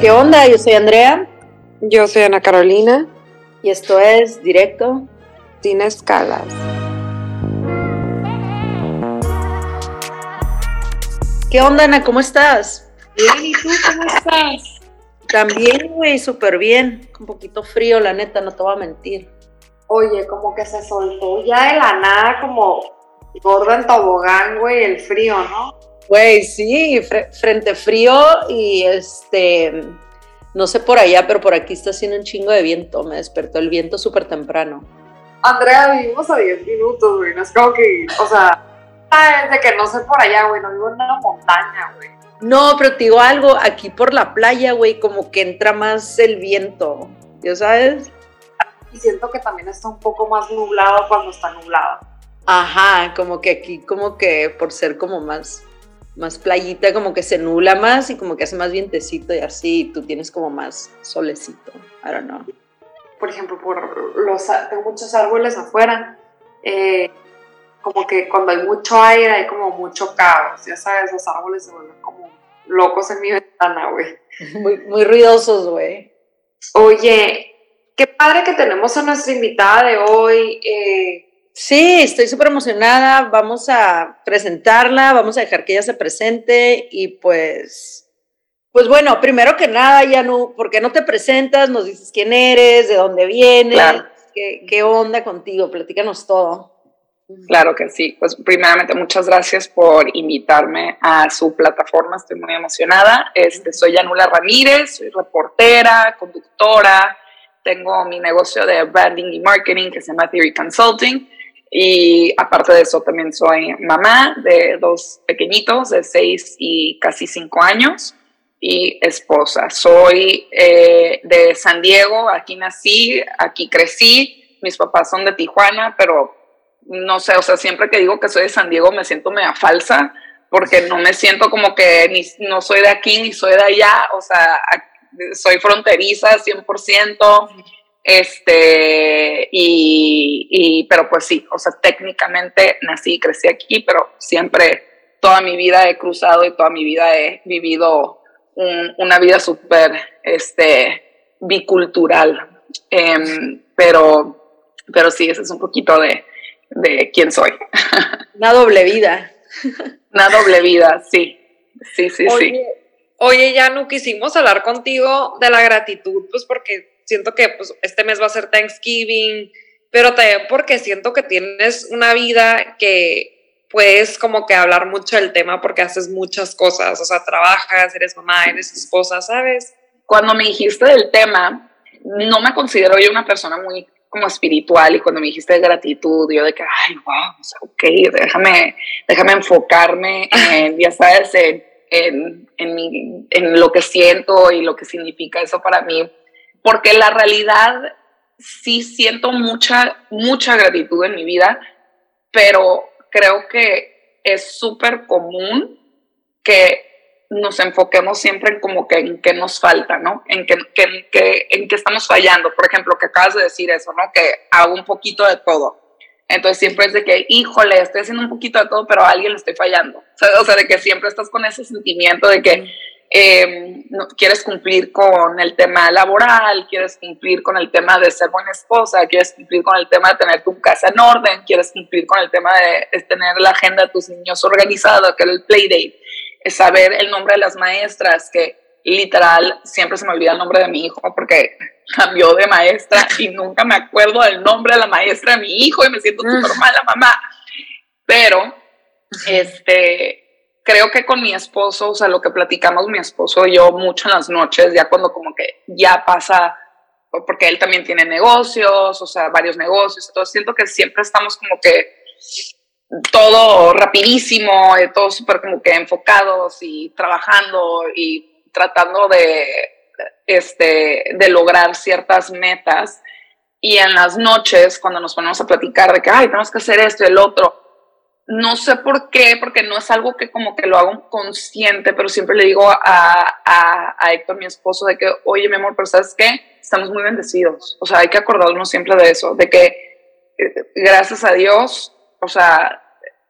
¿Qué onda? Yo soy Andrea. Yo soy Ana Carolina. Y esto es Directo. Sin escalas. ¿Qué onda, Ana? ¿Cómo estás? Bien, ¿y tú cómo estás? También, güey, súper bien. Un poquito frío, la neta, no te voy a mentir. Oye, como que se soltó ya de la nada, como gorda en tobogán, güey, el frío, ¿no? Güey, sí, frente frío y este, no sé por allá, pero por aquí está haciendo un chingo de viento. Me despertó el viento súper temprano. Andrea, vivimos a 10 minutos, güey. No es como que, o sea, es de que no sé por allá, güey. No vivo en una montaña, güey. No, pero te digo algo, aquí por la playa, güey, como que entra más el viento, ¿ya sabes? Y siento que también está un poco más nublado cuando está nublado. Ajá, como que aquí, como que por ser como más, más playita, como que se nula más y como que hace más vientecito y así, y tú tienes como más solecito, I don't know. Por ejemplo, por los, tengo muchos árboles afuera, eh, como que cuando hay mucho aire hay como mucho caos, ya sabes, los árboles se vuelven como locos en mi ventana, güey. Muy, muy ruidosos, güey. Oye, qué padre que tenemos a nuestra invitada de hoy. Eh. Sí, estoy súper emocionada. Vamos a presentarla, vamos a dejar que ella se presente y pues, pues bueno, primero que nada, ya no, ¿por qué no te presentas? Nos dices quién eres, de dónde vienes, qué, qué onda contigo, platícanos todo. Claro que sí. Pues primeramente muchas gracias por invitarme a su plataforma. Estoy muy emocionada. Este, soy Yanula Ramírez, soy reportera, conductora. Tengo mi negocio de branding y marketing que se llama Theory Consulting. Y aparte de eso también soy mamá de dos pequeñitos de seis y casi cinco años y esposa. Soy eh, de San Diego, aquí nací, aquí crecí. Mis papás son de Tijuana, pero no sé, o sea, siempre que digo que soy de San Diego me siento media falsa, porque no me siento como que ni, no soy de aquí ni soy de allá, o sea, soy fronteriza 100%, este, y, y, pero pues sí, o sea, técnicamente nací y crecí aquí, pero siempre, toda mi vida he cruzado y toda mi vida he vivido una vida súper, este, bicultural, em, pero, pero sí, ese es un poquito de, de quién soy. Una doble vida. Una doble vida, sí. Sí, sí, sí. Oye, ya no quisimos hablar contigo de la gratitud, pues porque siento que pues, este mes va a ser Thanksgiving, pero también porque siento que tienes una vida que puedes como que hablar mucho del tema porque haces muchas cosas, o sea, trabajas, eres mamá, eres esposa, ¿sabes? Cuando me dijiste del tema, no me considero yo una persona muy como espiritual y cuando me dijiste de gratitud, yo de que, ay, wow, o sea, ok, déjame, déjame enfocarme en, ya sabes, en, en, en, mi, en lo que siento y lo que significa eso para mí, porque la realidad sí siento mucha, mucha gratitud en mi vida, pero creo que es súper común que nos enfoquemos siempre en como que en qué nos falta, ¿no? En que, que, en qué estamos fallando. Por ejemplo, que acabas de decir eso, ¿no? Que hago un poquito de todo. Entonces siempre es de que, híjole, estoy haciendo un poquito de todo, pero a alguien le estoy fallando. O sea, de que siempre estás con ese sentimiento de que eh, no, quieres cumplir con el tema laboral, quieres cumplir con el tema de ser buena esposa, quieres cumplir con el tema de tener tu casa en orden, quieres cumplir con el tema de, de tener la agenda de tus niños organizada, que era el playdate saber el nombre de las maestras, que literal siempre se me olvida el nombre de mi hijo porque cambió de maestra y nunca me acuerdo del nombre de la maestra de mi hijo y me siento súper mala mamá. Pero, este, creo que con mi esposo, o sea, lo que platicamos mi esposo y yo mucho en las noches, ya cuando como que ya pasa, porque él también tiene negocios, o sea, varios negocios, entonces siento que siempre estamos como que todo rapidísimo, eh, todos súper como que enfocados y trabajando y tratando de, este, de lograr ciertas metas. Y en las noches, cuando nos ponemos a platicar de que, ay, tenemos que hacer esto y el otro, no sé por qué, porque no es algo que como que lo hago consciente, pero siempre le digo a, a, a Héctor, mi esposo, de que, oye, mi amor, pero ¿sabes qué? Estamos muy bendecidos. O sea, hay que acordarnos siempre de eso, de que eh, gracias a Dios o sea,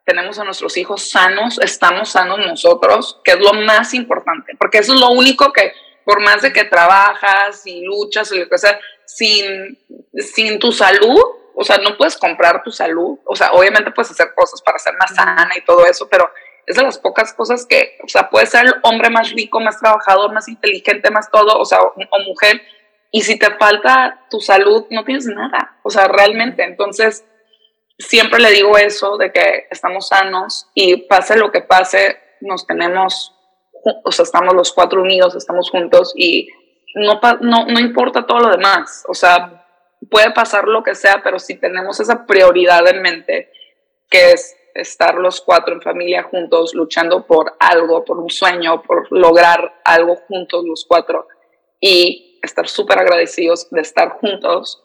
tenemos a nuestros hijos sanos, estamos sanos nosotros, que es lo más importante, porque eso es lo único que por más de que trabajas y luchas y lo que sea, sin, sin tu salud, o sea, no puedes comprar tu salud, o sea, obviamente puedes hacer cosas para ser más sana y todo eso, pero es de las pocas cosas que, o sea, puedes ser el hombre más rico, más trabajador, más inteligente, más todo, o sea, o, mujer, y si te falta tu salud, no tienes nada, o sea, realmente, entonces, siempre le digo eso, de que estamos sanos y pase lo que pase, nos tenemos, o sea, estamos los cuatro unidos, estamos juntos y no, no, no importa todo lo demás, o sea, puede pasar lo que sea, pero si tenemos esa prioridad en mente, que es estar los cuatro en familia juntos, luchando por algo, por un sueño, por lograr algo juntos los cuatro y estar súper agradecidos de estar juntos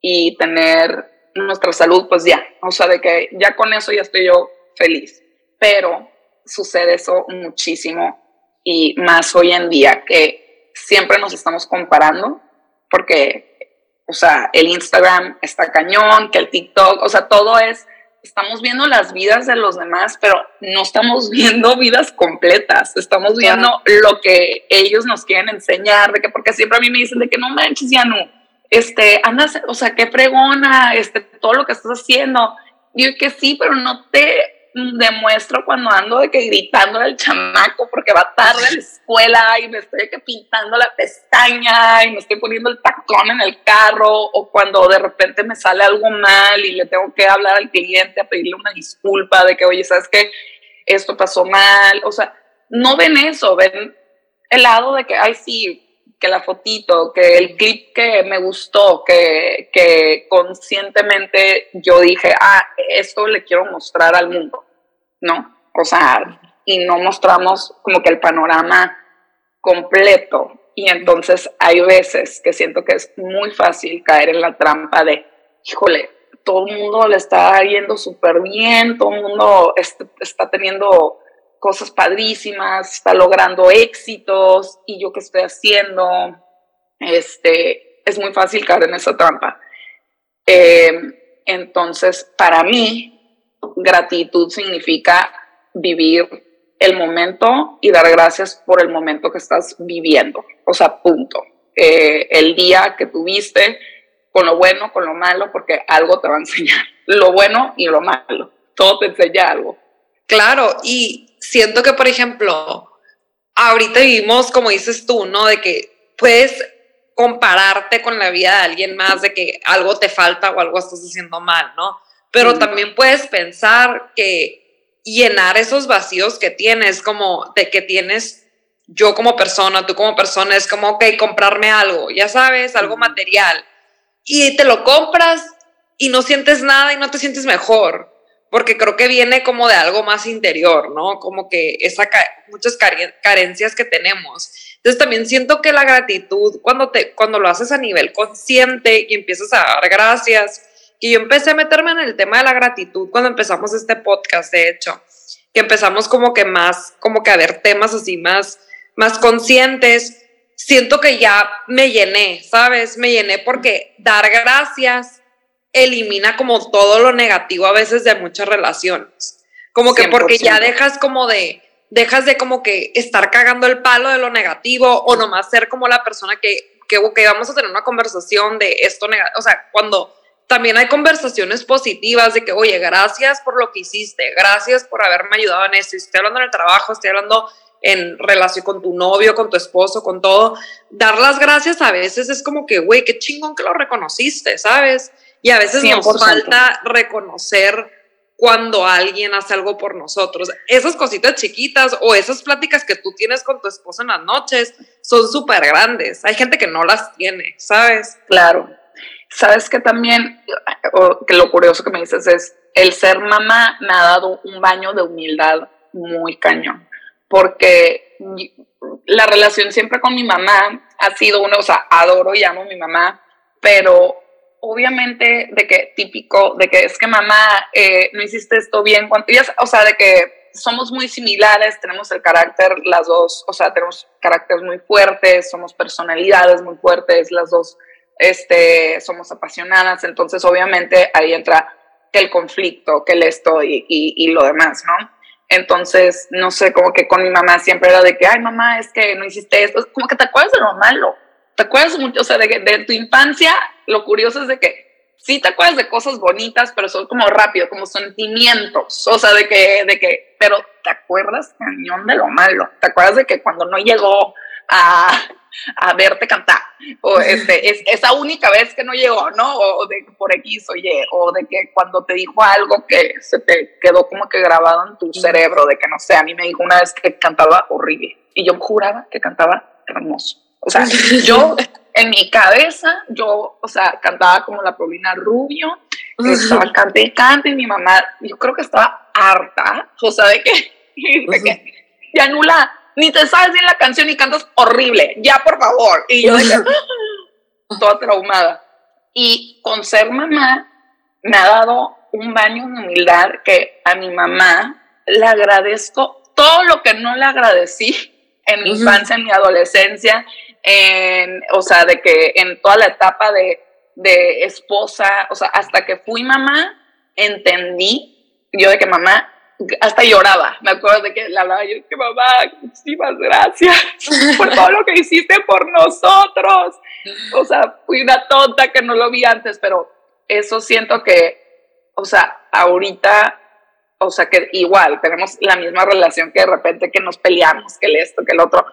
y tener nuestra salud, pues ya, o sea, de que ya con eso ya estoy yo feliz. Pero sucede eso muchísimo y más hoy en día que siempre nos estamos comparando porque, o sea, el Instagram está cañón, que el TikTok, o sea, todo es, estamos viendo las vidas de los demás, pero no estamos viendo vidas completas, estamos viendo lo que ellos nos quieren enseñar, de que, porque siempre a mí me dicen de que no manches, ya no, este, andas, o sea, qué pregona, este, todo lo que estás haciendo. Yo que sí, pero no te demuestro cuando ando de que gritando al chamaco porque va tarde a la escuela y me estoy que pintando la pestaña y me estoy poniendo el tacón en el carro o cuando de repente me sale algo mal y le tengo que hablar al cliente a pedirle una disculpa de que, oye, ¿sabes qué? Esto pasó mal. O sea, no ven eso, ven el lado de que, ay, sí, que la fotito, que el clip que me gustó, que, que conscientemente yo dije, ah, esto le quiero mostrar al mundo, ¿no? O sea, y no mostramos como que el panorama completo. Y entonces hay veces que siento que es muy fácil caer en la trampa de, híjole, todo el mundo le está yendo súper bien, todo el mundo está teniendo cosas padrísimas, está logrando éxitos y yo qué estoy haciendo, este, es muy fácil caer en esa trampa. Em, entonces, para mí, gratitud significa vivir el momento y dar gracias por el momento que estás viviendo. O sea, punto. Eh, el día que tuviste, con lo bueno, con lo malo, porque algo te va a enseñar. Lo bueno y lo malo. Todo te enseña algo. Claro, y siento que, por ejemplo, ahorita vivimos, como dices tú, ¿no? De que puedes compararte con la vida de alguien más, de que algo te falta o algo estás haciendo mal, ¿no? Pero también puedes pensar que llenar esos vacíos que tienes, como de que tienes yo como persona, tú como persona, es como, ok, comprarme algo, ya sabes, algo material. Y te lo compras y no sientes nada y no te sientes mejor porque creo que viene como de algo más interior, ¿no? Como que esa muchas carencias que tenemos. Entonces también siento que la gratitud, cuando, te, cuando lo haces a nivel consciente y empiezas a dar gracias, que yo empecé a meterme en el tema de la gratitud cuando empezamos este podcast, de hecho, que empezamos como que más, como que a ver temas así más, más conscientes, siento que ya me llené, ¿sabes? Me llené porque dar gracias elimina como todo lo negativo a veces de muchas relaciones. Como que porque ya dejas como de, dejas de como que estar cagando el palo de lo negativo o nomás ser como la persona que, que, vamos a tener una conversación de esto negativo. O sea, cuando también hay conversaciones positivas de que, oye, gracias por lo que hiciste, gracias por haberme ayudado en esto. Estoy hablando en el trabajo, estoy hablando en relación con tu novio, con tu esposo, con todo. Dar las gracias a veces es como que, güey, qué chingón que lo reconociste, ¿sabes? Y a veces nos falta reconocer cuando alguien hace algo por nosotros. Esas cositas chiquitas o esas pláticas que tú tienes con tu esposa en las noches son súper grandes. Hay gente que no las tiene, ¿sabes? Claro. Sabes que también, que lo curioso que me dices es, el ser mamá me ha dado un baño de humildad muy cañón, porque la relación siempre con mi mamá ha sido una, o sea, adoro y amo a mi mamá, pero obviamente de que típico, de que es que mamá, eh, no hiciste esto bien, o sea, de que somos muy similares, tenemos el carácter, las dos, o sea, tenemos caracteres muy fuertes, somos personalidades muy fuertes, las dos, este, somos apasionadas, entonces obviamente ahí entra el conflicto, que el esto y, y, lo demás, ¿no? Entonces, no sé, como que con mi mamá siempre era de que, ay, mamá, es que no hiciste esto. Como que te acuerdas de lo malo. Te acuerdas mucho, o sea, de, de tu infancia, lo curioso es de que sí te acuerdas de cosas bonitas, pero son como rápido, como sentimientos. O sea, de que, de que, pero te acuerdas cañón de lo malo. Te acuerdas de que cuando no llegó a, a verte cantar, o este, es, esa única vez que no llegó, ¿no? O de por X o Y, o de que cuando te dijo algo que se te quedó como que grabado en tu cerebro, de que no sé, a mí me dijo una vez que cantaba horrible, y yo juraba que cantaba hermoso. O sea, yo en mi cabeza, yo, o sea, cantaba como la Paulina Rubio, estaba cante y cante, y mi mamá, yo creo que estaba harta, o sea, de que, de que ya nula ni te sabes bien la canción y cantas horrible, ya por favor. Y yo dije, toda traumada. Y con ser mamá, me ha dado un baño de humildad que a mi mamá le agradezco todo lo que no le agradecí en mi infancia, en mi adolescencia, en, o sea, de que en toda la etapa de, de esposa, o sea, hasta que fui mamá, entendí yo de que mamá hasta lloraba. Me acuerdo de que le hablaba yo, que mamá, muchísimas gracias por todo lo que hiciste por nosotros. O sea, fui una tonta que no lo vi antes, pero eso siento que, o sea, ahorita, o sea, que igual tenemos la misma relación que de repente que nos peleamos, que el esto, que el otro.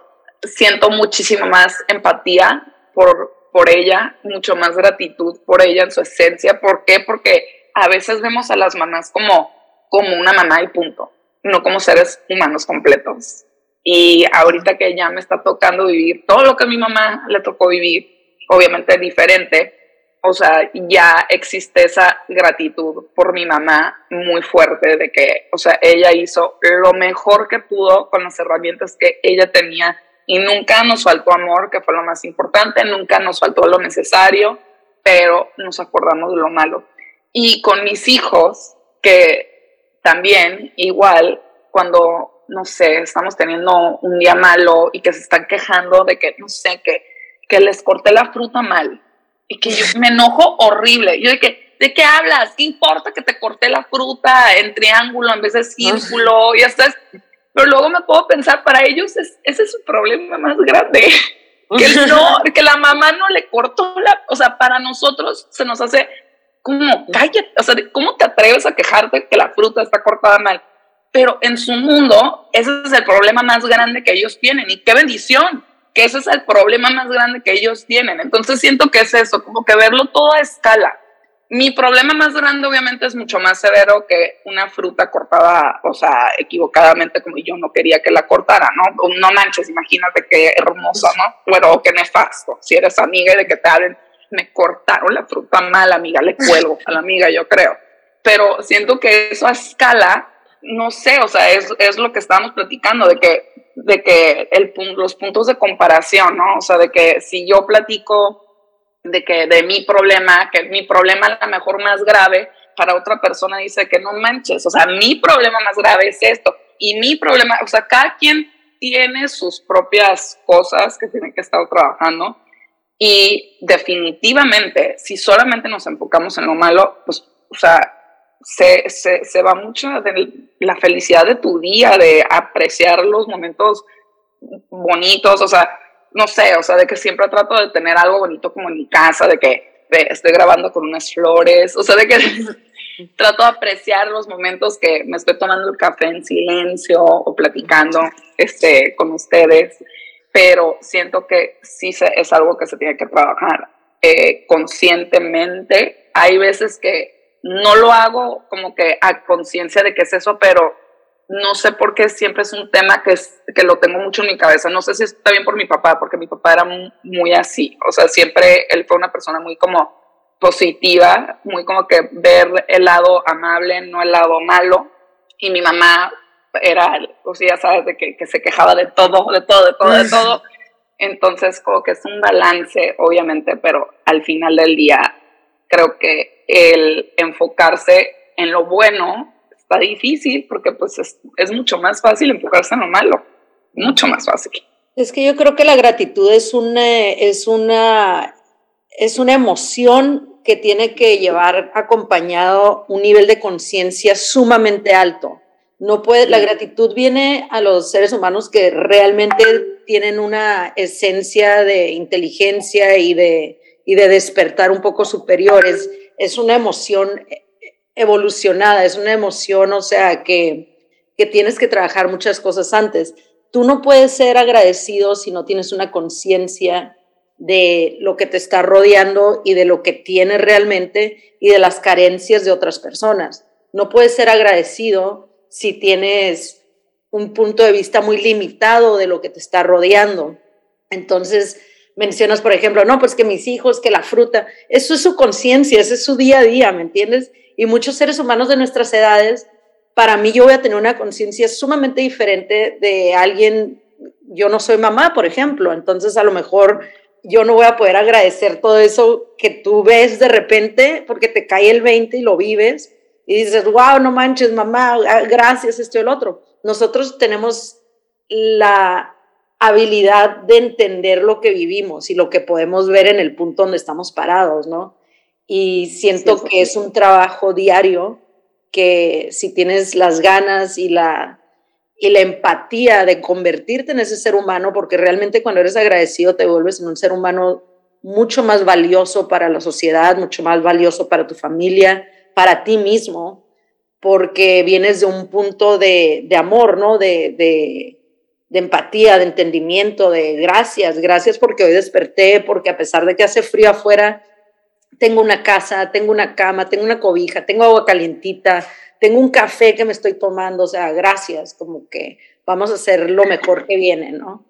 Siento muchísimo más empatía por, por ella, mucho más gratitud por ella en su esencia. ¿Por qué? Porque a veces vemos a las mamás como como una mamá y punto, no como seres humanos completos. Y ahorita que ya me está tocando vivir todo lo que a mi mamá le tocó vivir, obviamente diferente, o sea, ya existe esa gratitud por mi mamá muy fuerte de que, o sea, ella hizo lo mejor que pudo con las herramientas que ella tenía y nunca nos faltó amor, que fue lo más importante, nunca nos faltó lo necesario, pero nos acordamos de lo malo. Y con mis hijos, que también, igual, cuando, no sé, estamos teniendo un día malo y que se están quejando de que, no sé, que, que les corté la fruta mal y que yo me enojo horrible. Yo de que, ¿de qué hablas? ¿Qué importa que te corté la fruta en triángulo en vez de círculo? Y hasta pero luego me puedo pensar, para ellos es, ese es su problema más grande. Que, no, que la mamá no le cortó la, o sea, para nosotros se nos hace como, cállate, o sea, ¿cómo te atreves a quejarte que la fruta está cortada mal? Pero en su mundo, ese es el problema más grande que ellos tienen. Y qué bendición, que ese es el problema más grande que ellos tienen. Entonces siento que es eso, como que verlo todo a escala. Mi problema más grande obviamente es mucho más severo que una fruta cortada, o sea, equivocadamente como yo no quería que la cortara, ¿no? No manches, imagínate qué hermosa, ¿no? Bueno, qué nefasto, si eres amiga y de que te hablen me cortaron la fruta mal, amiga, le cuelgo a la amiga, yo creo. Pero siento que eso a escala, no sé, o sea, es, es lo que estábamos platicando, de que, de que el, los puntos de comparación, ¿no? O sea, de que si yo platico de que de mi problema, que mi problema a lo mejor más grave, para otra persona dice que no manches, o sea, mi problema más grave es esto, y mi problema, o sea, cada quien tiene sus propias cosas que tienen que estar trabajando, y definitivamente, si solamente nos enfocamos en lo malo, pues, o sea, se, se, se, va mucho de la felicidad de tu día, de apreciar los momentos bonitos, o sea, no sé, o sea, de que siempre trato de tener algo bonito como en mi casa, de que estoy grabando con unas flores, o sea, de que trato de apreciar los momentos que me estoy tomando el café en silencio o platicando este, con ustedes pero siento que sí es algo que se tiene que trabajar eh, conscientemente. Hay veces que no lo hago como que a conciencia de que es eso, pero no sé por qué siempre es un tema que, es, que lo tengo mucho en mi cabeza. No sé si está bien por mi papá, porque mi papá era muy, así. O sea, siempre él fue una persona muy como positiva, muy como que ver el lado amable, no el lado malo. Y mi mamá era, pues ya sabes, de que, que, se quejaba de todo, de todo, de todo, de todo. Entonces, como que es un balance, obviamente, pero al final del día, creo que el enfocarse en lo bueno está difícil porque pues es, es mucho más fácil enfocarse en lo malo, mucho más fácil. Es que yo creo que la gratitud es una, es una, es una emoción que tiene que llevar acompañado un nivel de conciencia sumamente alto No puede, la gratitud viene a los seres humanos que realmente tienen una esencia de inteligencia y de, y de despertar un poco superiores. Es una emoción evolucionada, es una emoción, o sea, que, que tienes que trabajar muchas cosas antes. Tú no puedes ser agradecido si no tienes una conciencia de lo que te está rodeando y de lo que tienes realmente y de las carencias de otras personas. No puedes ser agradecido si tienes un punto de vista muy limitado de lo que te está rodeando. Entonces, mencionas, por ejemplo, no, pues que mis hijos, que la fruta, eso es su conciencia, ese es su día a día, ¿me entiendes? Y muchos seres humanos de nuestras edades, para mí yo voy a tener una conciencia sumamente diferente de alguien, yo no soy mamá, por ejemplo, entonces a lo mejor yo no voy a poder agradecer todo eso que tú ves de repente porque te cae el 20 y lo vives y dices, wow, no manches, mamá, ah, gracias, esto y el otro. Nosotros tenemos la habilidad de entender lo que vivimos y lo que podemos ver en el punto donde estamos parados, ¿no? Y siento que es un trabajo diario que si tienes las ganas y la y la empatía de convertirte en ese ser humano, porque realmente cuando eres agradecido te vuelves en un ser humano mucho más valioso para la sociedad, mucho más valioso para tu familia, para ti mismo, porque vienes de un punto de, amor, ¿no? De, de, de, empatía, de entendimiento, de gracias, gracias porque hoy desperté, porque a pesar de que hace frío afuera, tengo una casa, tengo una cama, tengo una cobija, tengo agua calientita, tengo un café que me estoy tomando, o sea, gracias, como que vamos a hacer lo mejor que viene, ¿no?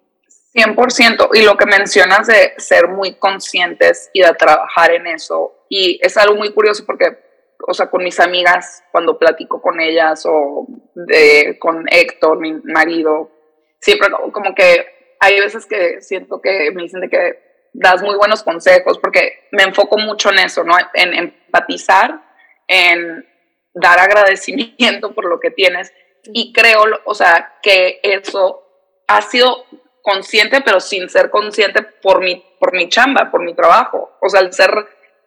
100%, y lo que mencionas de ser muy conscientes y de trabajar en eso, y es algo muy curioso porque, o sea, con mis amigas, cuando platico con ellas o con Héctor, mi marido, siempre como que hay veces que siento que me dicen de que das muy buenos consejos, porque me enfoco mucho en eso, ¿no? En empatizar, en dar agradecimiento por lo que tienes. Y creo, o sea, que eso ha sido consciente, pero sin ser consciente por mi, por mi chamba, por mi trabajo. O sea, el ser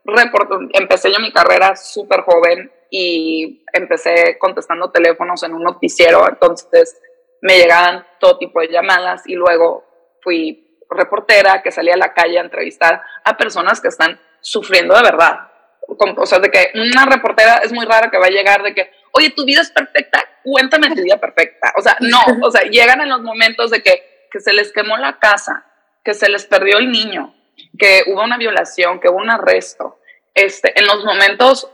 reportero, empecé yo mi carrera súper joven y empecé contestando teléfonos en un noticiero, entonces me llegaban todo tipo de llamadas y luego fui reportera que salía a la calle a entrevistar a personas que están sufriendo de verdad, o sea, de que una reportera es muy rara que va a llegar de que, oye, tu vida es perfecta, cuéntame tu vida perfecta. O sea, no, o sea, llegan en los momentos de que, que se les quemó la casa, que se les perdió el niño, que hubo una violación, que hubo un arresto. Este, en los momentos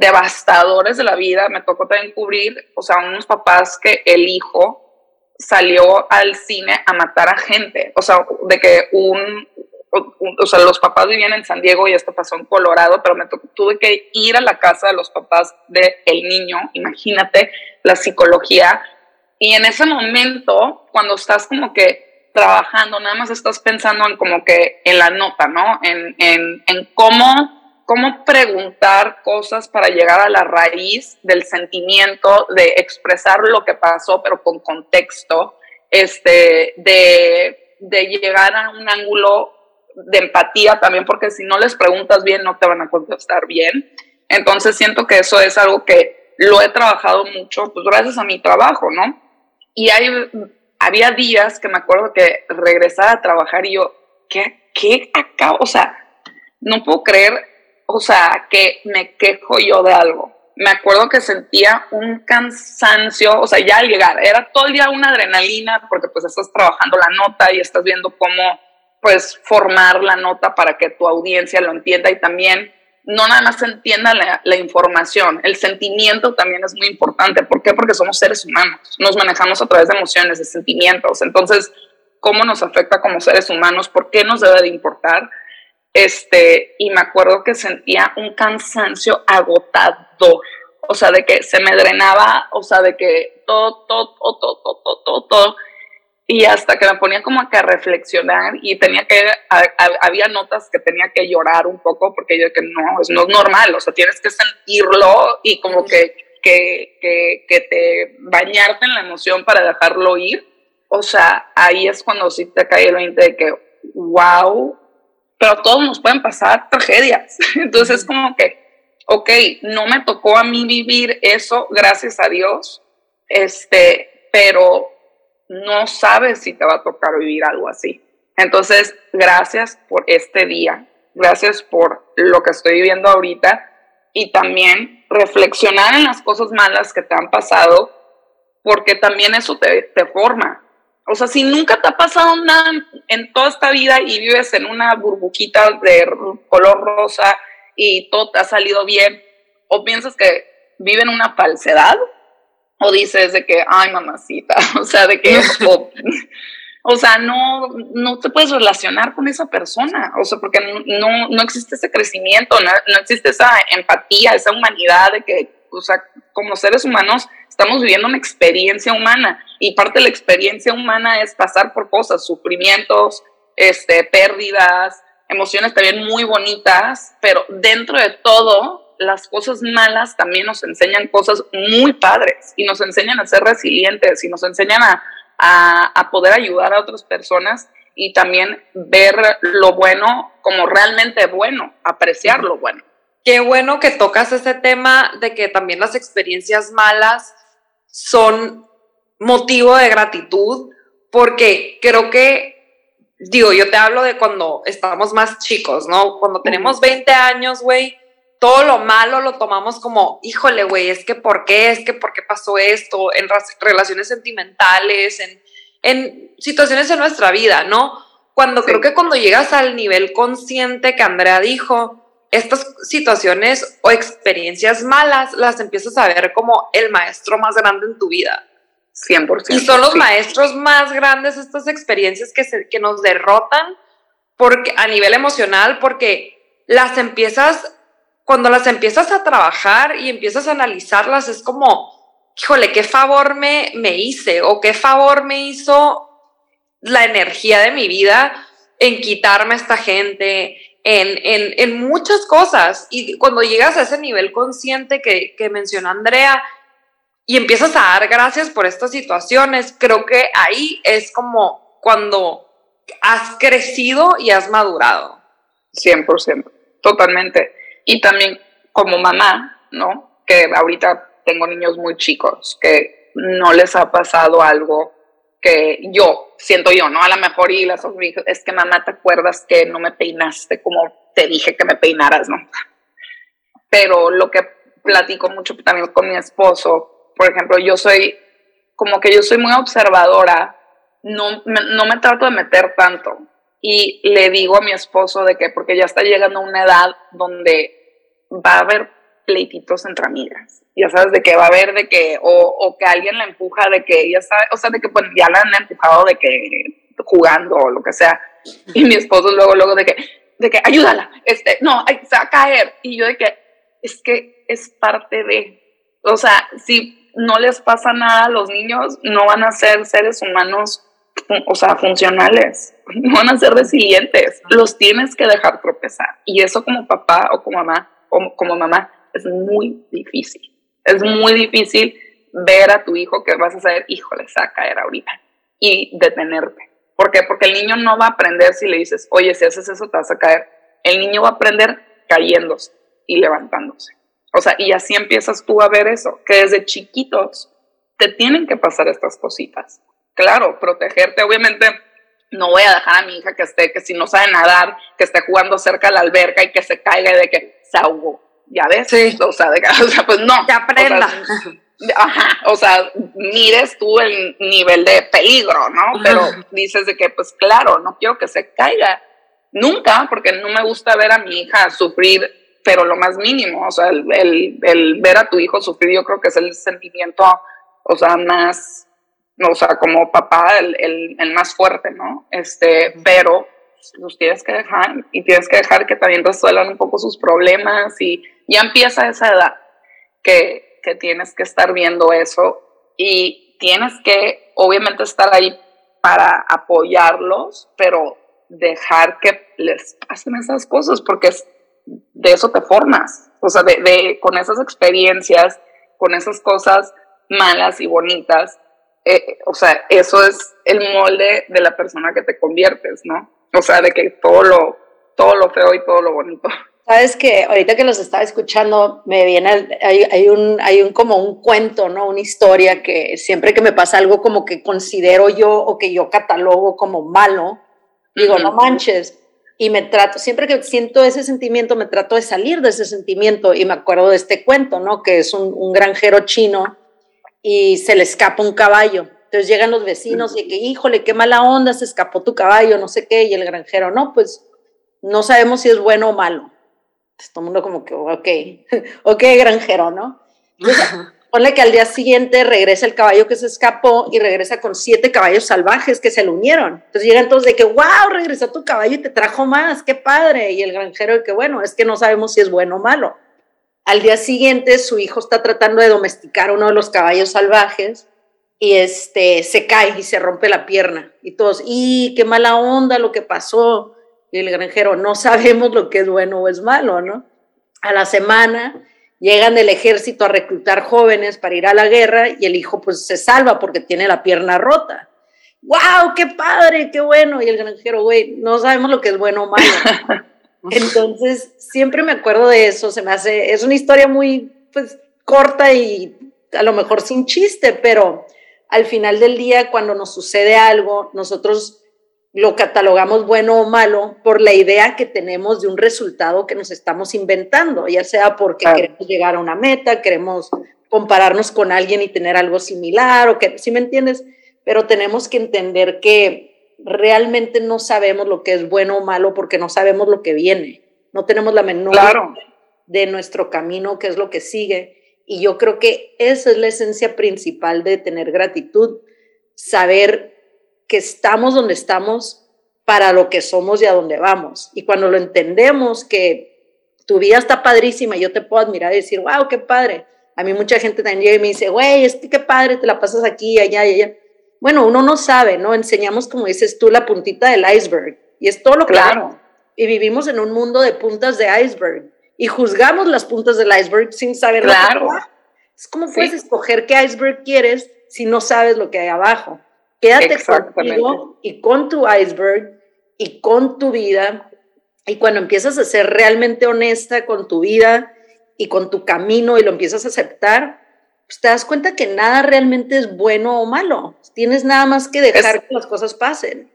devastadores de la vida, me tocó también cubrir, o sea, unos papás que el hijo salió al cine a matar a gente, o sea, de que un, o, sea, los papás vivían en San Diego y esto pasó en Colorado, pero me tuve que ir a la casa de los papás del el niño, imagínate la psicología. Y en ese momento, cuando estás como que trabajando, nada más estás pensando en como que en la nota, ¿no? En, en, en cómo, cómo preguntar cosas para llegar a la raíz del sentimiento, de expresar lo que pasó, pero con contexto, este, de, de llegar a un ángulo de empatía también, porque si no les preguntas bien, no te van a contestar bien. Entonces siento que eso es algo que lo he trabajado mucho, pues gracias a mi trabajo, ¿no? Y hay, había días que me acuerdo que regresaba a trabajar y yo, ¿qué, qué acabo? O sea, no puedo creer, o sea, que me quejo yo de algo. Me acuerdo que sentía un cansancio, o sea, ya al llegar, era todo el día una adrenalina, porque pues estás trabajando la nota y estás viendo cómo pues formar la nota para que tu audiencia lo entienda y también no nada más entienda la, información, el sentimiento también es muy importante. ¿Por qué? Porque somos seres humanos, nos manejamos a través de emociones, de sentimientos. Entonces, ¿cómo nos afecta como seres humanos? ¿Por qué nos debe de importar? Este, y me acuerdo que sentía un cansancio agotador, o sea, de que se me drenaba, o sea, de que todo, todo, todo, todo, todo, todo, todo y hasta que me ponía como que a reflexionar y tenía que, había notas que tenía que llorar un poco porque yo que no, es, no es normal, o sea, tienes que sentirlo y como que, que, que, que te bañarte en la emoción para dejarlo ir. O sea, ahí es cuando sí te cae el 20 de que, wow, pero todos nos pueden pasar tragedias. Entonces es como que, ok, no me tocó a mí vivir eso, gracias a Dios, este, pero no sabes si te va a tocar vivir algo así. Entonces, gracias por este día, gracias por lo que estoy viviendo ahorita y también reflexionar en las cosas malas que te han pasado, porque también eso te, te forma. O sea, si nunca te ha pasado nada en toda esta vida y vives en una burbujita de color rosa y todo te ha salido bien, o piensas que viven una falsedad, o dices de que, ay, mamacita, o sea, de que, o, sea, no, no te puedes relacionar con esa persona, o sea, porque no, no existe ese crecimiento, no, no existe esa empatía, esa humanidad de que, o sea, como seres humanos estamos viviendo una experiencia humana y parte de la experiencia humana es pasar por cosas, sufrimientos, este, pérdidas, emociones también muy bonitas, pero dentro de todo las cosas malas también nos enseñan cosas muy padres y nos enseñan a ser resilientes y nos enseñan a, poder ayudar a otras personas y también ver lo bueno como realmente bueno, apreciar lo bueno. Qué bueno que tocas ese tema de que también las experiencias malas son motivo de gratitud, porque creo que, digo, yo te hablo de cuando estamos más chicos, ¿no? Cuando tenemos 20 años, güey, todo lo malo lo tomamos como, híjole, güey, es que por qué, es que por qué pasó esto, en relaciones sentimentales, en, en situaciones en nuestra vida, ¿no? Cuando creo que cuando llegas al nivel consciente que Andrea dijo, estas situaciones o experiencias malas las empiezas a ver como el maestro más grande en tu vida. 100%. Y son los maestros más grandes estas experiencias que, se, que nos derrotan porque, a nivel emocional porque las empiezas cuando las empiezas a trabajar y empiezas a analizarlas, es como, híjole, qué favor me, me hice o qué favor me hizo la energía de mi vida en quitarme a esta gente, en, en, en, muchas cosas. Y cuando llegas a ese nivel consciente que, que mencionó Andrea y empiezas a dar gracias por estas situaciones, creo que ahí es como cuando has crecido y has madurado. 100%, totalmente. Y también como mamá, ¿no? Que ahorita tengo niños muy chicos que no les ha pasado algo que yo, siento yo, ¿no? A lo mejor y las es que mamá, ¿te acuerdas que no me peinaste como te dije que me peinaras, ¿no? Pero lo que platico mucho también con mi esposo, por ejemplo, yo soy, como que yo soy muy observadora, no, no me trato de meter tanto, y le digo a mi esposo de que, porque ya está llegando una edad donde va a haber pleititos entre amigas, ya sabes, de que va a haber de que, o, que alguien la empuja de que ella sabe, o sea, de que pues ya la han empujado de que jugando o lo que sea, y mi esposo luego, luego de que, de que ayúdala, este, no, se va a caer, y yo de que, es que es parte de, o sea, si no les pasa nada a los niños, no van a ser seres humanos o sea, funcionales, no van a ser resilientes, los tienes que dejar tropezar. Y eso como papá o como mamá, o como mamá, es muy difícil. Es muy difícil ver a tu hijo que vas a saber, híjole, se va a caer ahorita y detenerte. ¿Por qué? Porque el niño no va a aprender si le dices, oye, si haces eso te vas a caer. El niño va a aprender cayéndose y levantándose. O sea, y así empiezas tú a ver eso, que desde chiquitos te tienen que pasar estas cositas claro, protegerte. Obviamente no voy a dejar a mi hija que esté, que si no sabe nadar, que esté jugando cerca de la alberca y que se caiga de que se ahogó. ¿Ya ves? Sí. O sea, o sea, pues no. Que aprenda. O sea, ajá, o sea, mires tú el nivel de peligro, ¿no? Pero dices de que, pues claro, no quiero que se caiga. Nunca, porque no me gusta ver a mi hija sufrir, pero lo más mínimo. O sea, el, el, el ver a tu hijo sufrir, yo creo que es el sentimiento, o sea, más o sea, como papá, el, el, el, más fuerte, ¿no? Este, pero los tienes que dejar y tienes que dejar que también resuelvan un poco sus problemas y ya empieza esa edad que, que tienes que estar viendo eso y tienes que obviamente estar ahí para apoyarlos, pero dejar que les pasen esas cosas porque de eso te formas, o sea, de, de, con esas experiencias, con esas cosas malas y bonitas, eh, o sea, eso es el molde de la persona que te conviertes, ¿no? O sea, de que todo lo, todo lo feo y todo lo bonito Sabes que ahorita que los estaba escuchando, me viene, hay, un, hay un como un cuento, ¿no? Una historia que siempre que me pasa algo como que considero yo o que yo catalogo como malo, digo, no manches, y me trato, siempre que siento ese sentimiento, me trato de salir de ese sentimiento y me acuerdo de este cuento, ¿no? Que es un, un granjero chino y se le escapa un caballo. Entonces llegan los vecinos y que, híjole, qué mala onda, se escapó tu caballo, no sé qué, y el granjero, no, pues no sabemos si es bueno o malo todo el mundo como que, ok, ok, granjero, ¿no? ponle que al día siguiente regresa el caballo que se escapó y regresa con siete caballos salvajes que se le unieron. Entonces llegan todos de que, wow, regresó tu caballo y te trajo más, qué padre. Y el granjero de que, bueno, es que no sabemos si es bueno o malo. Al día siguiente su hijo está tratando de domesticar uno de los caballos salvajes y este se cae y se rompe la pierna. Y todos, y qué mala onda lo que pasó y el granjero, no sabemos lo que es bueno o es malo, ¿no? A la semana llegan del ejército a reclutar jóvenes para ir a la guerra y el hijo pues se salva porque tiene la pierna rota. ¡Wow! ¡Qué padre! ¡Qué bueno! Y el granjero, güey, no sabemos lo que es bueno o malo. Entonces, siempre me acuerdo de eso, se me hace, es una historia muy, pues, corta y a lo mejor sin chiste, pero al final del día, cuando nos sucede algo, nosotros lo catalogamos bueno o malo por la idea que tenemos de un resultado que nos estamos inventando, ya sea porque queremos llegar a una meta, queremos compararnos con alguien y tener algo similar, o que, ¿sí me entiendes? Pero tenemos que entender que realmente no sabemos lo que es bueno o malo porque no sabemos lo que viene, no tenemos la menor de nuestro camino, qué es lo que sigue. Y yo creo que esa es la esencia principal de tener gratitud, saber que estamos donde estamos para lo que somos y a dónde vamos. Y cuando lo entendemos, que tu vida está padrísima, yo te puedo admirar y decir, wow, qué padre. A mí mucha gente también llega y me dice, güey, es que qué padre, te la pasas aquí, allá y allá. Bueno, uno no sabe, ¿no? Enseñamos, como dices tú, la puntita del iceberg. Y es todo lo que... Claro. Y vivimos en un mundo de puntas de iceberg. Y juzgamos las puntas del iceberg sin saber claro. lo que. Es como puedes escoger qué iceberg quieres si no sabes lo que hay abajo. Quédate contigo y con tu iceberg y con tu vida. Y cuando empiezas a ser realmente honesta con tu vida y con tu camino y lo empiezas a aceptar, pues te das cuenta que nada realmente es bueno o malo. Tienes nada más que dejar que las cosas pasen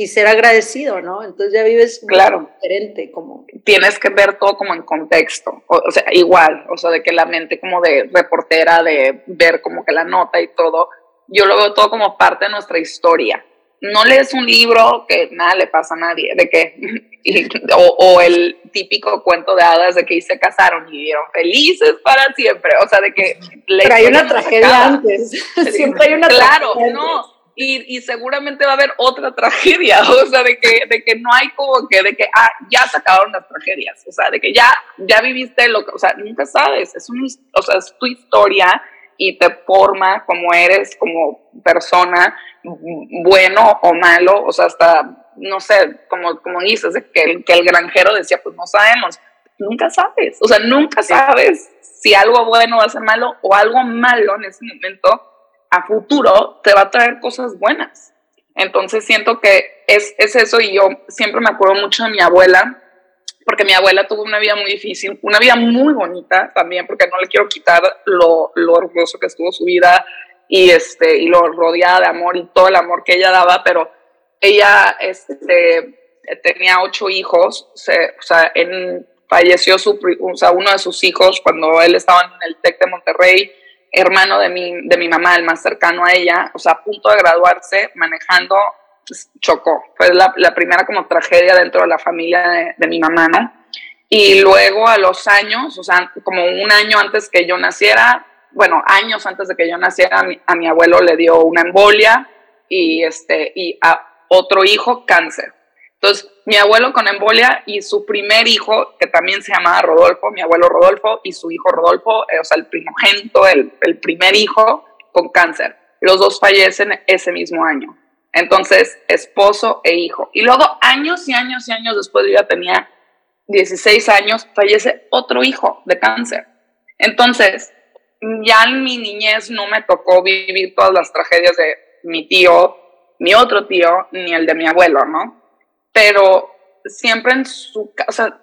y ser agradecido, ¿no? Entonces ya vives claro. diferente, como tienes que ver todo como en contexto, o, o, sea, igual, o sea, de que la mente como de reportera, de ver como que la nota y todo, yo lo veo todo como parte de nuestra historia. No lees un libro que nada le pasa a nadie, de que, o, el típico cuento de hadas de que se casaron y vivieron felices para siempre, o sea, de que... Pero hay una tragedia antes, siempre hay una claro, tragedia no. Y, y, seguramente va a haber otra tragedia, o sea, de que, de que no hay como que, de que, ah, ya se acabaron las tragedias, o sea, de que ya, ya viviste lo que, o sea, nunca sabes, es, un, o sea, es tu historia y te forma como eres como persona, bueno o malo, o sea, hasta, no sé, como, como dices, que el, que el granjero decía, pues no sabemos, nunca sabes, o sea, nunca sabes si algo bueno va a ser malo o algo malo en ese momento a futuro te va a traer cosas buenas. Entonces siento que es, es eso y yo siempre me acuerdo mucho de mi abuela, porque mi abuela tuvo una vida muy difícil, una vida muy bonita también, porque no le quiero quitar lo, lo orgulloso que estuvo su vida y, este, y lo rodeada de amor y todo el amor que ella daba, pero ella este, tenía ocho hijos, o sea, falleció su, o uno de sus hijos cuando él estaba en el TEC de Monterrey, hermano de mi, de mi mamá, el más cercano a ella, o sea, a punto de graduarse, manejando pues, chocó. Fue la, primera como tragedia dentro de la familia de, mi mamá, ¿no? Y luego a los años, o sea, como un año antes que yo naciera, bueno, años antes de que yo naciera, a mi, abuelo le dio una embolia y, este, y a otro hijo cáncer. Entonces, mi abuelo con embolia y su primer hijo, que también se llamaba Rodolfo, mi abuelo Rodolfo, y su hijo Rodolfo, eh, o sea, el primogénito, el, primer hijo con cáncer. Los dos fallecen ese mismo año. Entonces, esposo e hijo. Y luego, años y años y años después, yo ya tenía 16 años, fallece otro hijo de cáncer. Entonces, ya en mi niñez no me tocó vivir todas las tragedias de mi tío, mi otro tío, ni el de mi abuelo, ¿no? Pero siempre en su casa,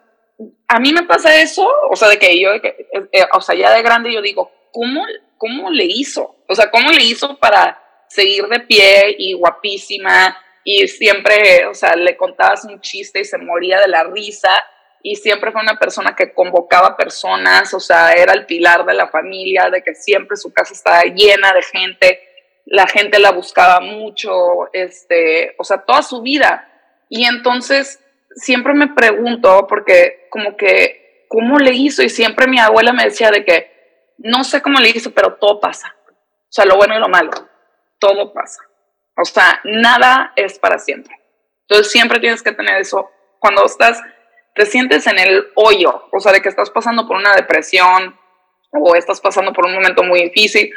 a mí me pasa eso, o sea, de que yo, eh, eh, o sea, ya de grande yo digo, ¿cómo, ¿cómo le hizo? O sea, ¿cómo le hizo para seguir de pie y guapísima? Y siempre, o sea, le contabas un chiste y se moría de la risa. Y siempre fue una persona que convocaba personas, o sea, era el pilar de la familia, de que siempre su casa estaba llena de gente, la gente la buscaba mucho, este, o sea, toda su vida. Y entonces siempre me pregunto, porque como que, ¿cómo le hizo? Y siempre mi abuela me decía de que, no sé cómo le hizo, pero todo pasa. O sea, lo bueno y lo malo, todo pasa. O sea, nada es para siempre. Entonces siempre tienes que tener eso. Cuando estás, te sientes en el hoyo, o sea, de que estás pasando por una depresión o estás pasando por un momento muy difícil,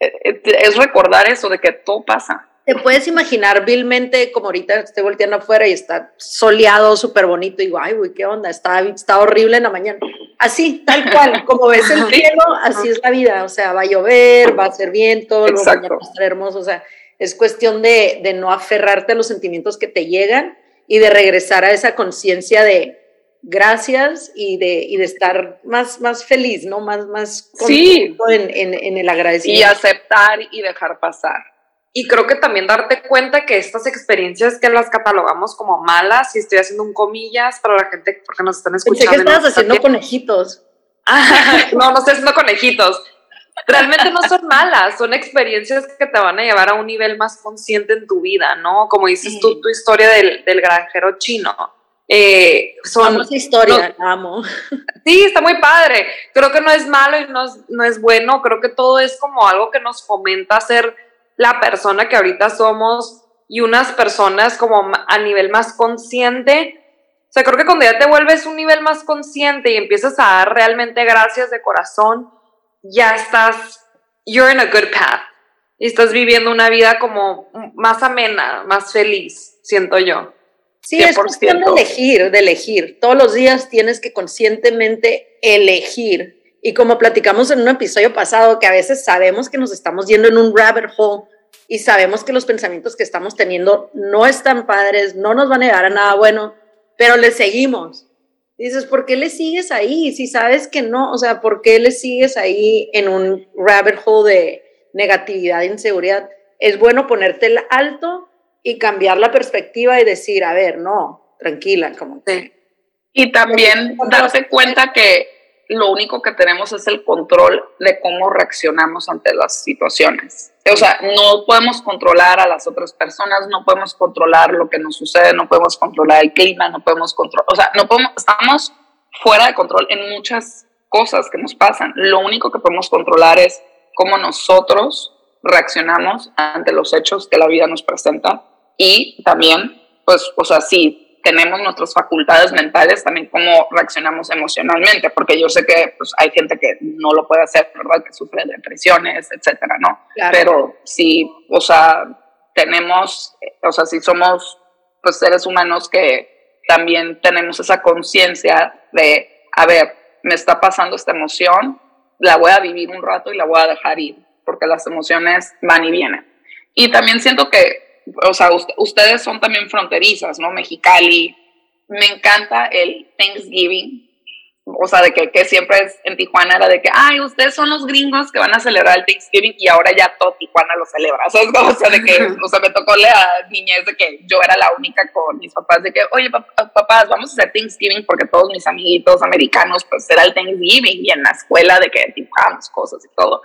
eh, eh, es recordar eso de que todo pasa. Te puedes imaginar vilmente como ahorita estoy volteando afuera y está soleado, súper bonito, y digo, ay, güey, qué onda, está, está horrible en la mañana. Así, tal cual, como ves el cielo, así es la vida, o sea, va a llover, va a ser viento, luego va a estar hermoso, o sea, es cuestión de, de no aferrarte a los sentimientos que te llegan y de regresar a esa conciencia de, gracias y de, y de estar más, más feliz, ¿no? Más, más sí. en, en, en, el agradecimiento. Y aceptar y dejar pasar. Y creo que también darte cuenta que estas experiencias que las catalogamos como malas, y estoy haciendo un comillas para la gente porque nos están escuchando. Pensé que estabas haciendo conejitos. no, no estoy haciendo conejitos. Realmente no son malas, son experiencias que te van a llevar a un nivel más consciente en tu vida, ¿no? Como dices tú, tu historia del, del granjero chino. Eh, son esa historia, amo. Sí, está muy padre. Creo que no es malo y no es, no es bueno. Creo que todo es como algo que nos fomenta a ser la persona que ahorita somos y unas personas como a nivel más consciente. O sea, creo que cuando ya te vuelves un nivel más consciente y empiezas a dar realmente gracias de corazón, ya estás, you're in a good path. Y estás viviendo una vida como más amena, más feliz, siento yo. Sí, es cuestión de elegir, de elegir. Todos los días tienes que conscientemente elegir y como platicamos en un episodio pasado, que a veces sabemos que nos estamos yendo en un rabbit hole y sabemos que los pensamientos que estamos teniendo no están padres, no nos van a llevar a nada bueno, pero le seguimos. dices, ¿por qué le sigues ahí? Si sabes que no, o sea, ¿por qué le sigues ahí en un rabbit hole de negatividad, inseguridad? Es bueno ponerte el alto y cambiar la perspectiva y decir, a ver, no, tranquila, como que. Y también darse cuenta que lo único que tenemos es el control de cómo reaccionamos ante las situaciones. O sea, no podemos controlar a las otras personas, no podemos controlar lo que nos sucede, no podemos controlar el clima, no podemos controlar, o sea, no podemos, estamos fuera de control en muchas cosas que nos pasan. Lo único que podemos controlar es cómo nosotros reaccionamos ante los hechos que la vida nos presenta y también, pues, o sea, sí, tenemos nuestras facultades mentales, también cómo reaccionamos emocionalmente, porque yo sé que pues, hay gente que no lo puede hacer, ¿verdad? Que sufre depresiones, etcétera, ¿no? Pero sí, o sea, tenemos, o sea, si somos pues seres humanos que también tenemos esa conciencia de, a ver, me está pasando esta emoción, la voy a vivir un rato y la voy a dejar ir, porque las emociones van y vienen. Y también siento que o sea, ustedes son también fronterizas, ¿no? Mexicali. Me encanta el Thanksgiving. O sea, de que, que, siempre es en Tijuana era de que, ay, ustedes son los gringos que van a celebrar el Thanksgiving y ahora ya todo Tijuana lo celebra. O sea, es como, o sea, de que, o sea, me tocó la niñez de que yo era la única con mis papás de que, oye, papás, vamos a hacer Thanksgiving porque todos mis amiguitos americanos, pues era el Thanksgiving y en la escuela de que dibujamos cosas y todo.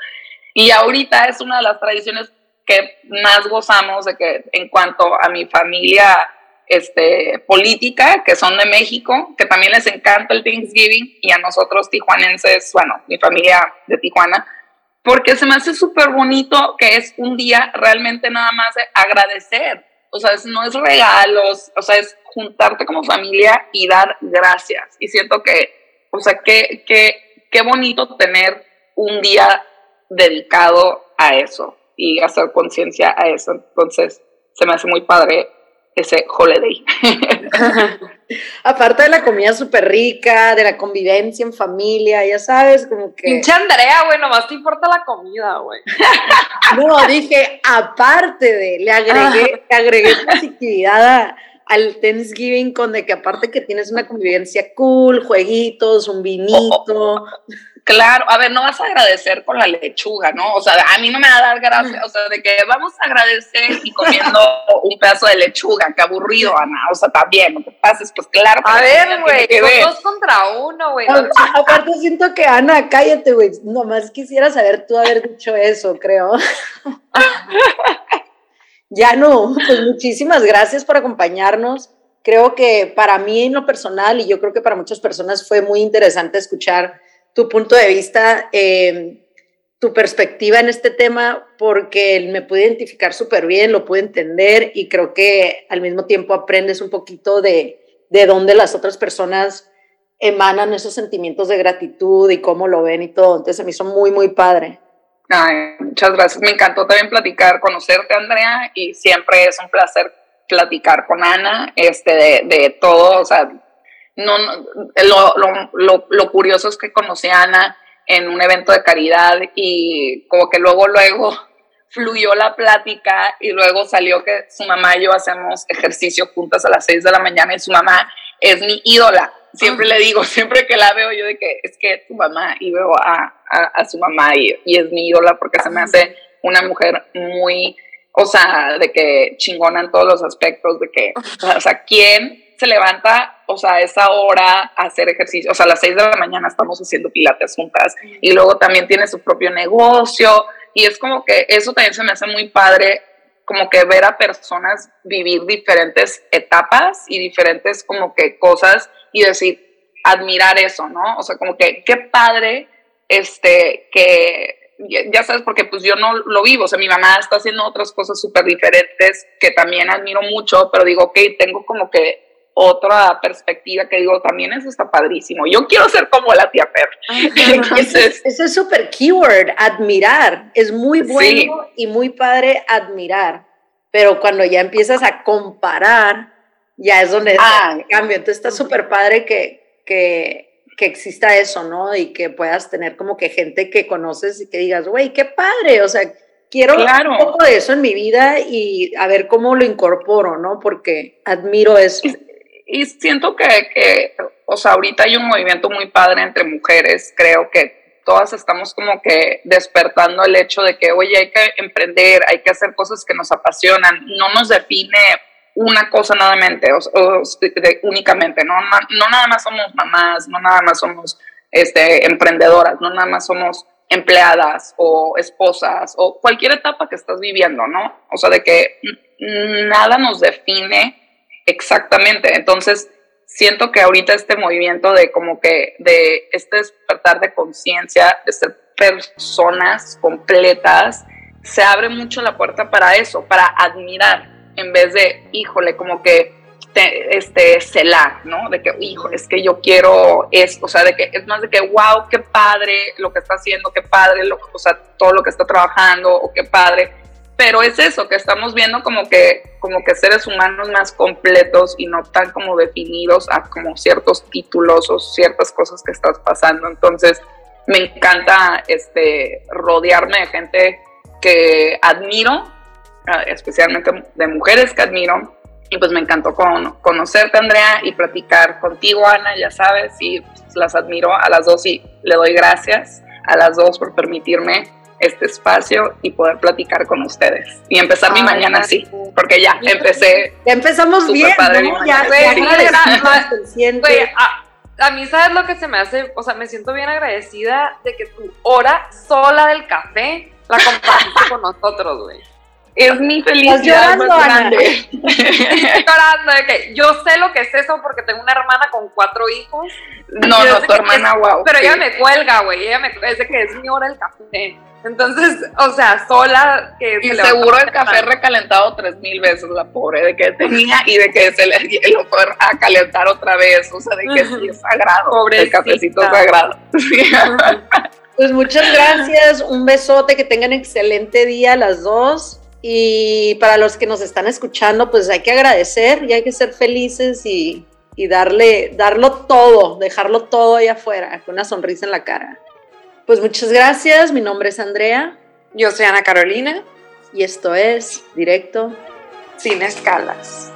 Y ahorita es una de las tradiciones que más gozamos de que en cuanto a mi familia este, política, que son de México, que también les encanta el Thanksgiving, y a nosotros tijuanenses, bueno, mi familia de Tijuana, porque se me hace súper bonito que es un día realmente nada más de agradecer. O sea, no es regalos, o sea, es juntarte como familia y dar gracias. Y siento que, o sea, qué, qué, qué bonito tener un día dedicado a eso y hacer conciencia a eso. Entonces, se me hace muy padre ese holiday. Aparte de la comida súper rica, de la convivencia en familia, ya sabes, como que... Pinche Andrea, güey, nomás te importa la comida, güey. no, dije, aparte de, le agregué, le agregué positividad a, al Thanksgiving con de que aparte que tienes una convivencia cool, jueguitos, un vinito. Claro, a ver, no vas a agradecer con la lechuga, ¿no? O sea, a mí no me va a dar gracia, o sea, de que vamos a agradecer y comiendo un pedazo de lechuga, qué aburrido, Ana, o sea, también, no te pases, pues claro. a ver, güey, dos contra uno, güey. aparte siento que, Ana, cállate, güey, nomás quisiera saber tú haber dicho eso, creo. ya no, pues muchísimas gracias por acompañarnos. Creo que para mí en lo personal y yo creo que para muchas personas fue muy interesante escuchar tu punto de vista, eh, tu perspectiva en este tema, porque me pude identificar súper bien, lo pude entender y creo que al mismo tiempo aprendes un poquito de, de dónde las otras personas emanan esos sentimientos de gratitud y cómo lo ven y todo. Entonces se me hizo muy, muy padre. Ay, muchas gracias. Me encantó también platicar, conocerte, Andrea, y siempre es un placer platicar con Ana, este, de, de todo, o sea, no, lo, lo, lo, curioso es que conocí a Ana en un evento de caridad y como que luego, luego fluyó la plática y luego salió que su mamá y yo hacemos ejercicio juntas a las 6 de la mañana y su mamá es mi ídola. Siempre le digo, siempre que la veo yo de que es que tu mamá y veo a, a, su mamá y, y, es mi ídola porque se me hace una mujer muy, o sea, de que chingona en todos los aspectos, de que, o sea, ¿quién se levanta, o sea, a esa hora a hacer ejercicio, o sea, a las 6 de la mañana estamos haciendo pilates juntas y luego también tiene su propio negocio y es como que eso también se me hace muy padre, como que ver a personas vivir diferentes etapas y diferentes como que cosas y decir, admirar eso, ¿no? O sea, como que qué padre, este, que ya sabes, porque pues yo no lo vivo, o sea, mi mamá está haciendo otras cosas súper diferentes que también admiro mucho, pero digo, ok, tengo como que otra perspectiva que digo, también eso está padrísimo. Yo quiero ser como la tía Per. Ese es súper keyword, admirar. Es muy bueno y muy padre admirar, pero cuando ya empiezas a comparar, ya es donde ah, cambio. Entonces está súper padre que, que, que exista eso, ¿no? Y que puedas tener como que gente que conoces y que digas, güey, qué padre, o sea, quiero un poco de eso en mi vida y a ver cómo lo incorporo, ¿no? Porque admiro eso y siento que, que, o sea, ahorita hay un movimiento muy padre entre mujeres, creo que todas estamos como que despertando el hecho de que, oye, hay que emprender, hay que hacer cosas que nos apasionan, no nos define una cosa nada o, únicamente, ¿no? no nada más somos mamás, no nada más somos este, emprendedoras, no nada más somos empleadas o esposas o cualquier etapa que estás viviendo, ¿no? O sea, de que nada nos define Exactamente, entonces siento que ahorita este movimiento de como que de este despertar de conciencia, de ser personas completas, se abre mucho la puerta para eso, para admirar, en vez de, híjole, como que este celar, ¿no? De que, hijo, es que yo quiero esto, o sea, de que es más de que, wow, qué padre lo que está haciendo, qué padre, lo, o sea, todo lo que está trabajando, o qué padre, pero es eso, que estamos viendo como que, como que seres humanos más completos y no tan como definidos a como ciertos títulos o ciertas cosas que estás pasando. Entonces, me encanta este, rodearme de gente que admiro, especialmente de mujeres que admiro. Y pues me encantó con, conocerte, Andrea, y platicar contigo, Ana, ya sabes, y pues, las admiro a las dos y le doy gracias a las dos por permitirme este espacio y poder platicar con ustedes. Y empezar mi mañana así, porque ya empecé. Ya empezamos bien, ¿no? Ya, a, mí, ¿sabes lo que se me hace? O sea, me siento bien agradecida de que tu hora sola del café la compartiste con nosotros, güey. Es mi felicidad llorando, más grande. llorando de que yo sé lo que es eso porque tengo una hermana con cuatro hijos. No, no, tu hermana, wow. Pero ella me cuelga, güey. Ella me es de que es mi hora el café. Entonces, o sea, sola que... Y seguro el café recalentado tres mil veces, la pobre, de que tenía y de que se le lo fue a calentar otra vez, o sea, de que sí es sagrado, Pobrecita. el cafecito sagrado. Pues muchas gracias, un besote, que tengan excelente día las dos. Y para los que nos están escuchando, pues hay que agradecer y hay que ser felices y, y darle, darlo todo, dejarlo todo ahí afuera, con una sonrisa en la cara. Pues muchas gracias, mi nombre es Andrea. Yo soy Ana Carolina. Y esto es Directo Sin Escalas.